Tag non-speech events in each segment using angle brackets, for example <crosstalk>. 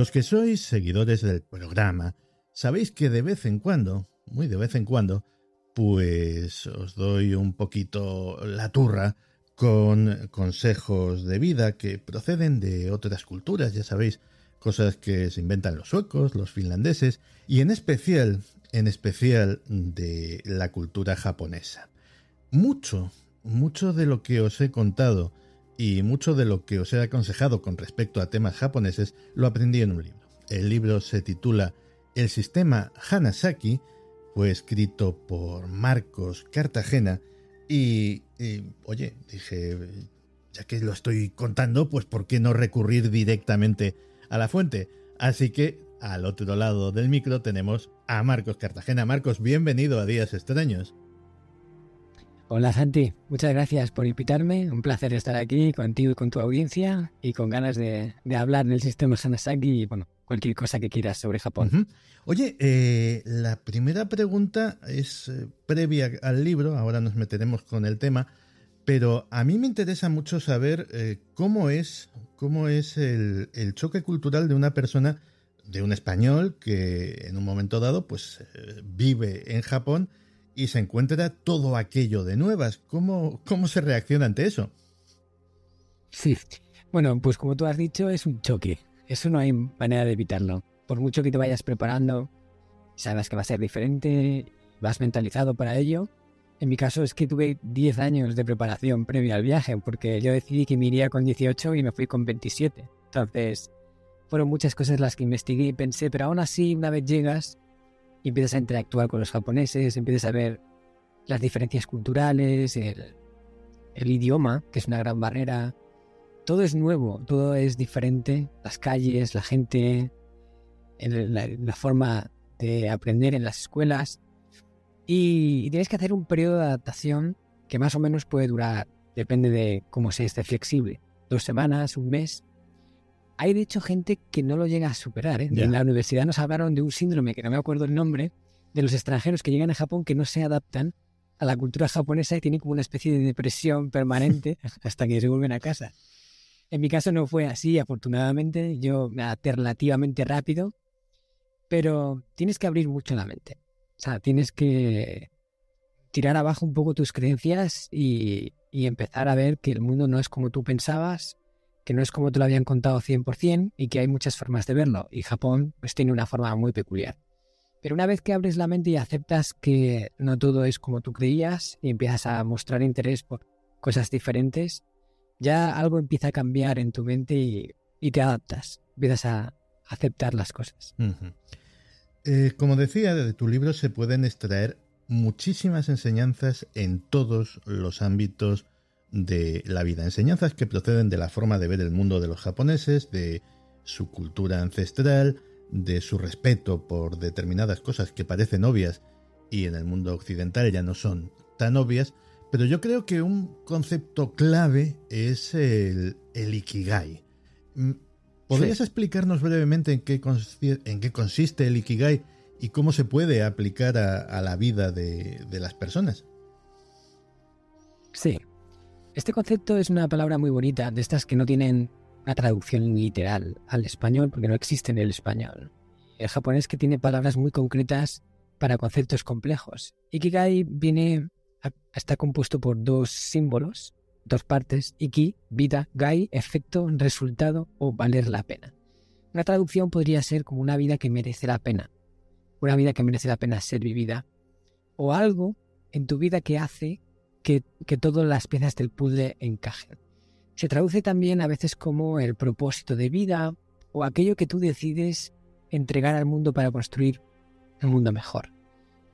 Los que sois seguidores del programa, sabéis que de vez en cuando, muy de vez en cuando, pues os doy un poquito la turra con consejos de vida que proceden de otras culturas, ya sabéis, cosas que se inventan los suecos, los finlandeses y en especial, en especial de la cultura japonesa. Mucho, mucho de lo que os he contado y mucho de lo que os he aconsejado con respecto a temas japoneses lo aprendí en un libro. El libro se titula El sistema Hanasaki, fue escrito por Marcos Cartagena y, oye, dije, ya que lo estoy contando, pues ¿por qué no recurrir directamente a la fuente? Así que al otro lado del micro tenemos a Marcos Cartagena. Marcos, bienvenido a Días Extraños. Hola Santi, muchas gracias por invitarme. Un placer estar aquí contigo y con tu audiencia y con ganas de, hablar del sistema Hanasaki y bueno, cualquier cosa que quieras sobre Japón. Oye, eh, la primera pregunta es eh, previa al libro, ahora nos meteremos con el tema, pero a mí me interesa mucho saber eh, cómo es, cómo es el, el, choque cultural de una persona, de un español que en un momento dado pues vive en Japón y se encuentra todo aquello de nuevas. ¿Cómo, cómo se reacciona ante eso? Sí, bueno, pues como tú has dicho, es un choque. Eso no hay manera de evitarlo. Por mucho que te vayas preparando, sabes que va a ser diferente, vas mentalizado para ello. En mi caso es que tuve 10 años de preparación previa al viaje, porque yo decidí que me iría con 18 y me fui con 27. Entonces, fueron muchas cosas las que investigué y pensé, pero aún así, una vez llegas, y empiezas a interactuar con los japoneses, empiezas a ver las diferencias culturales, el, idioma, que es una gran barrera. Todo es nuevo, todo es diferente, las calles, la gente, la, forma de aprender en las escuelas. Y, tienes que hacer un periodo de adaptación que más o menos puede durar, depende de cómo se esté flexible, dos semanas, un mes hay de hecho gente que no lo llega a superar. ¿eh? En la universidad nos hablaron de un síndrome, que no me acuerdo el nombre, de los extranjeros que llegan a Japón que no se adaptan a la cultura japonesa y tienen como una especie de depresión permanente <laughs> hasta que se vuelven a casa. En mi caso no fue así, afortunadamente. Yo me adapté relativamente rápido, pero tienes que abrir mucho la mente. O sea, tienes que tirar abajo un poco tus creencias y, y empezar a ver que el mundo no es como tú pensabas que no es como te lo habían contado 100% y que hay muchas formas de verlo. Y Japón pues tiene una forma muy peculiar. Pero una vez que abres la mente y aceptas que no todo es como tú creías y empiezas a mostrar interés por cosas diferentes, ya algo empieza a cambiar en tu mente y, te adaptas, empiezas a aceptar las cosas. Eh, como decía, de tu libro se pueden extraer muchísimas enseñanzas en todos los ámbitos de la vida. Enseñanzas que proceden de la forma de ver el mundo de los japoneses, de su cultura ancestral, de su respeto por determinadas cosas que parecen obvias y en el mundo occidental ya no son tan obvias, pero yo creo que un concepto clave es el, Ikigai. Mm, ¿Podrías explicarnos brevemente en qué, en qué, consiste el Ikigai y cómo se puede aplicar a, la vida de, de las personas? Sí, este concepto es una palabra muy bonita, de estas que no tienen una traducción literal al español, porque no existe en el español. El japonés que tiene palabras muy concretas para conceptos complejos. Ikigai viene está compuesto por dos símbolos, dos partes, iki, vida, gai, efecto, resultado o valer la pena. Una traducción podría ser como una vida que merece la pena, una vida que merece la pena ser vivida, o algo en tu vida que hace que, que todas las piezas del puzzle encajen. Se traduce también a veces como el propósito de vida o aquello que tú decides entregar al mundo para construir un mundo mejor.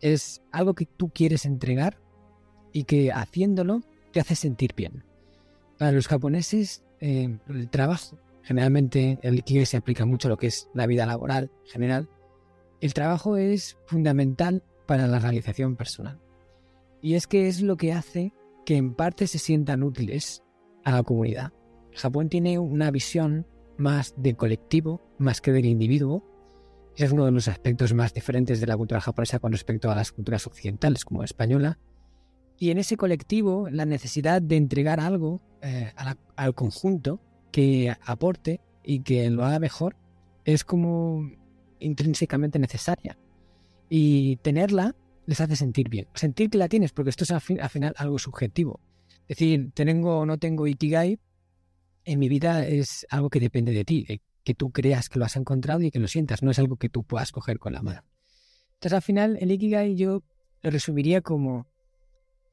Es algo que tú quieres entregar y que haciéndolo te hace sentir bien. Para los japoneses, eh, el trabajo, generalmente el Ikigai se aplica mucho a lo que es la vida laboral general, el trabajo es fundamental para la realización personal. Y es que es lo que hace que en parte se sientan útiles a la comunidad. Japón tiene una visión más de colectivo, más que del individuo. Es uno de los aspectos más diferentes de la cultura japonesa con respecto a las culturas occidentales como la española. Y en ese colectivo, la necesidad de entregar algo eh, al conjunto que aporte y que lo haga mejor es como intrínsecamente necesaria. Y tenerla les hace sentir bien. Sentir que la tienes, porque esto es al, final algo subjetivo. Es decir, tengo o no tengo Ikigai, en mi vida es algo que depende de ti, de que tú creas que lo has encontrado y que lo sientas, no es algo que tú puedas coger con la mano. Entonces al final el Ikigai yo lo resumiría como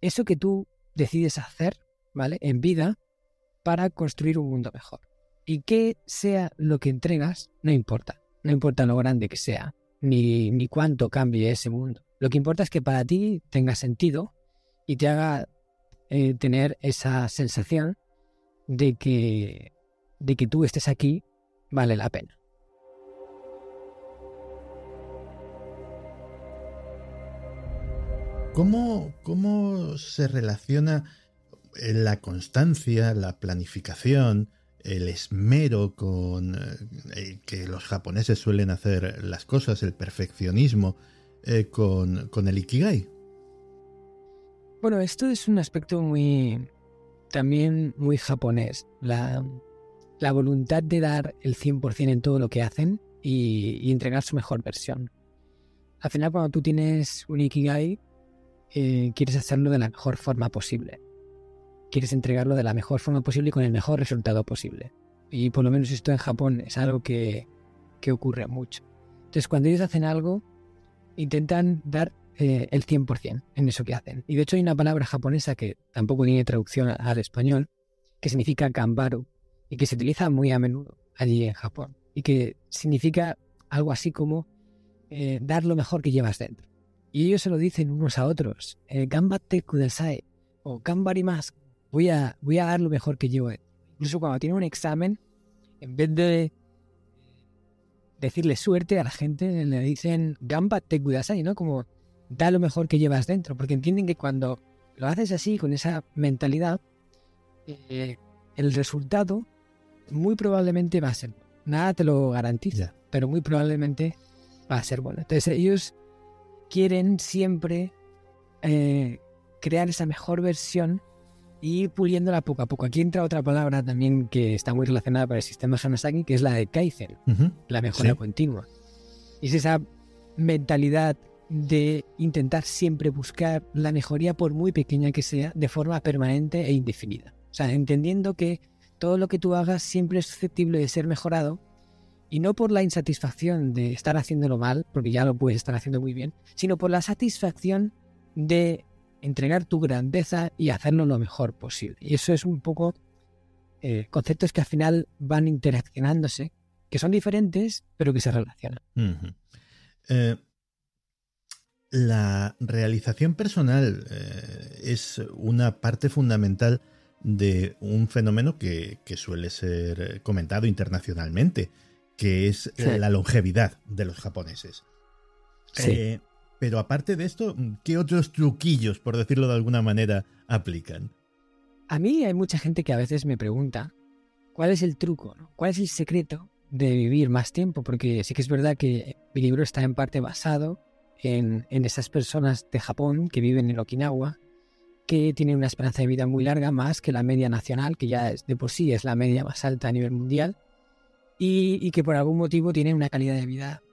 eso que tú decides hacer, ¿vale? En vida para construir un mundo mejor. Y que sea lo que entregas, no importa. No importa lo grande que sea, ni, ni cuánto cambie ese mundo. Lo que importa es que para ti tenga sentido y te haga eh, tener esa sensación de que, de que tú estés aquí vale la pena. ¿Cómo, cómo se relaciona la constancia, la planificación, el esmero con eh, que los japoneses suelen hacer las cosas, el perfeccionismo, eh, con, con, el Ikigai. Bueno, esto es un aspecto muy también muy japonés. La, la voluntad de dar el 100% en todo lo que hacen y, entregar su mejor versión. Al final, cuando tú tienes un Ikigai, eh, quieres hacerlo de la mejor forma posible quieres entregarlo de la mejor forma posible y con el mejor resultado posible. Y por lo menos esto en Japón es algo que, que ocurre mucho. Entonces, cuando ellos hacen algo, intentan dar eh, el 100% en eso que hacen. Y de hecho hay una palabra japonesa que tampoco tiene traducción al español, que significa gambaru, y que se utiliza muy a menudo allí en Japón, y que significa algo así como eh, dar lo mejor que llevas dentro. Y ellos se lo dicen unos a otros, eh, kudasai, o gambarimasu, voy a, voy a dar lo mejor que llevo. Incluso cuando tiene un examen, en vez de decirle suerte a la gente, le dicen gamba te kudasai, ¿no? Como da lo mejor que llevas dentro, porque entienden que cuando lo haces así, con esa mentalidad, eh, el resultado muy probablemente va a ser. Nada te lo garantiza, pero muy probablemente va a ser bueno. Entonces ellos quieren siempre eh, crear esa mejor versión y puliéndola poco a poco. Aquí entra otra palabra también que está muy relacionada para el sistema Hanasaki, que es la de Kaizen, la mejora continua. Y es esa mentalidad de intentar siempre buscar la mejoría, por muy pequeña que sea, de forma permanente e indefinida. O sea, entendiendo que todo lo que tú hagas siempre es susceptible de ser mejorado y no por la insatisfacción de estar haciéndolo mal, porque ya lo puedes estar haciendo muy bien, sino por la satisfacción de entregar tu grandeza y hacerlo lo mejor posible. Y eso es un poco eh, conceptos que al final van interaccionándose, que son diferentes, pero que se relacionan. Eh, la realización personal eh, es una parte fundamental de un fenómeno que, suele ser comentado internacionalmente, que es la longevidad de los japoneses. Sí. Pero aparte de esto, ¿qué otros truquillos, por decirlo de alguna manera, aplican? A mí hay mucha gente que a veces me pregunta cuál es el truco, cuál es el secreto de vivir más tiempo, porque sí que es verdad que mi libro está en parte basado en, esas personas de Japón que viven en Okinawa, que tienen una esperanza de vida muy larga, más que la media nacional, que ya de por sí es la media más alta a nivel mundial, y que por algún motivo tienen una calidad de vida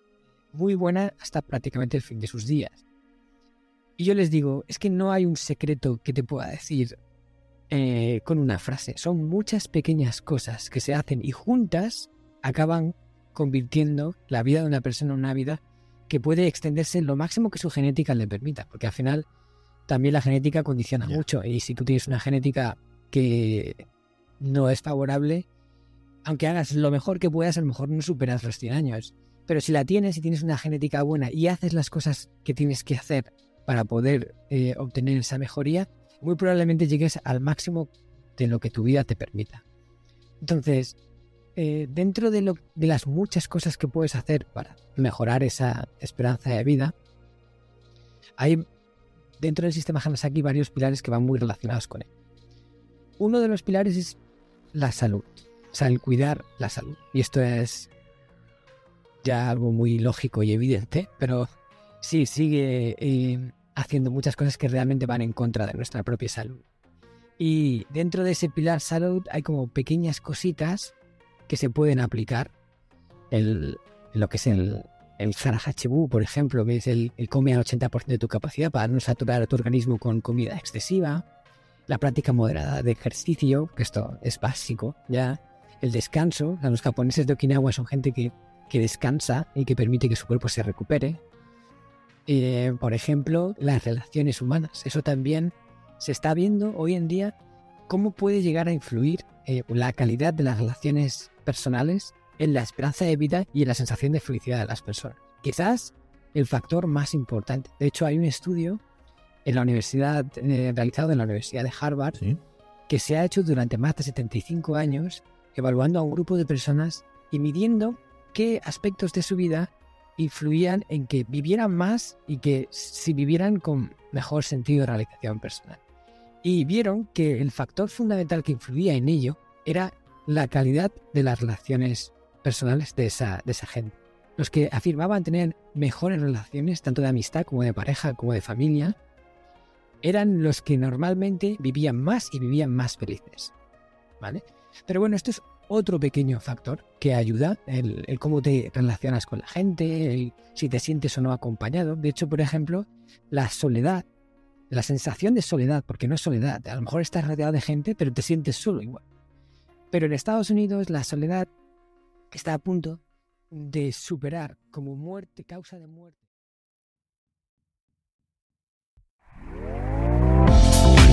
muy buena hasta prácticamente el fin de sus días. Y yo les digo, es que no hay un secreto que te pueda decir eh, con una frase. Son muchas pequeñas cosas que se hacen y juntas acaban convirtiendo la vida de una persona en una vida que puede extenderse lo máximo que su genética le permita, porque al final también la genética condiciona mucho y si tú tienes una genética que no es favorable, aunque hagas lo mejor que puedas, a lo mejor no superas los 100 años. Pero si la tienes y tienes una genética buena y haces las cosas que tienes que hacer para poder eh, obtener esa mejoría, muy probablemente llegues al máximo de lo que tu vida te permita. Entonces, eh, dentro de, de las muchas cosas que puedes hacer para mejorar esa esperanza de vida, hay dentro del sistema Hanasaki varios pilares que van muy relacionados con él. Uno de los pilares es la salud, o sea, el cuidar la salud. Y esto es ya algo muy lógico y evidente, pero sí, sigue eh, haciendo muchas cosas que realmente van en contra de nuestra propia salud. Y dentro de ese pilar salud hay como pequeñas cositas que se pueden aplicar. El, lo que es el, el Harahachibu, por ejemplo, que es el, el come al 80% de tu capacidad para no saturar a tu organismo con comida excesiva. La práctica moderada de ejercicio, que esto es básico, ya. El descanso, los japoneses de Okinawa son gente que que descansa y que permite que su cuerpo se recupere. Eh, por ejemplo, las relaciones humanas. Eso también se está viendo hoy en día cómo puede llegar a influir eh, la calidad de las relaciones personales en la esperanza de vida y en la sensación de felicidad de las personas. Quizás el factor más importante. De hecho, hay un estudio en la universidad, eh, realizado en la Universidad de Harvard, que se ha hecho durante más de 75 años, evaluando a un grupo de personas y midiendo qué aspectos de su vida influían en que vivieran más y que si vivieran con mejor sentido de realización personal. Y vieron que el factor fundamental que influía en ello era la calidad de las relaciones personales de esa, de esa gente. Los que afirmaban tener mejores relaciones, tanto de amistad como de pareja, como de familia, eran los que normalmente vivían más y vivían más felices. ¿Vale? Pero bueno, esto es otro pequeño factor que ayuda, el, cómo te relacionas con la gente, si te sientes o no acompañado. De hecho, por ejemplo, la soledad, la sensación de soledad, porque no es soledad, a lo mejor estás rodeado de gente, pero te sientes solo igual. Pero en Estados Unidos la soledad está a punto de superar como muerte, causa de muerte.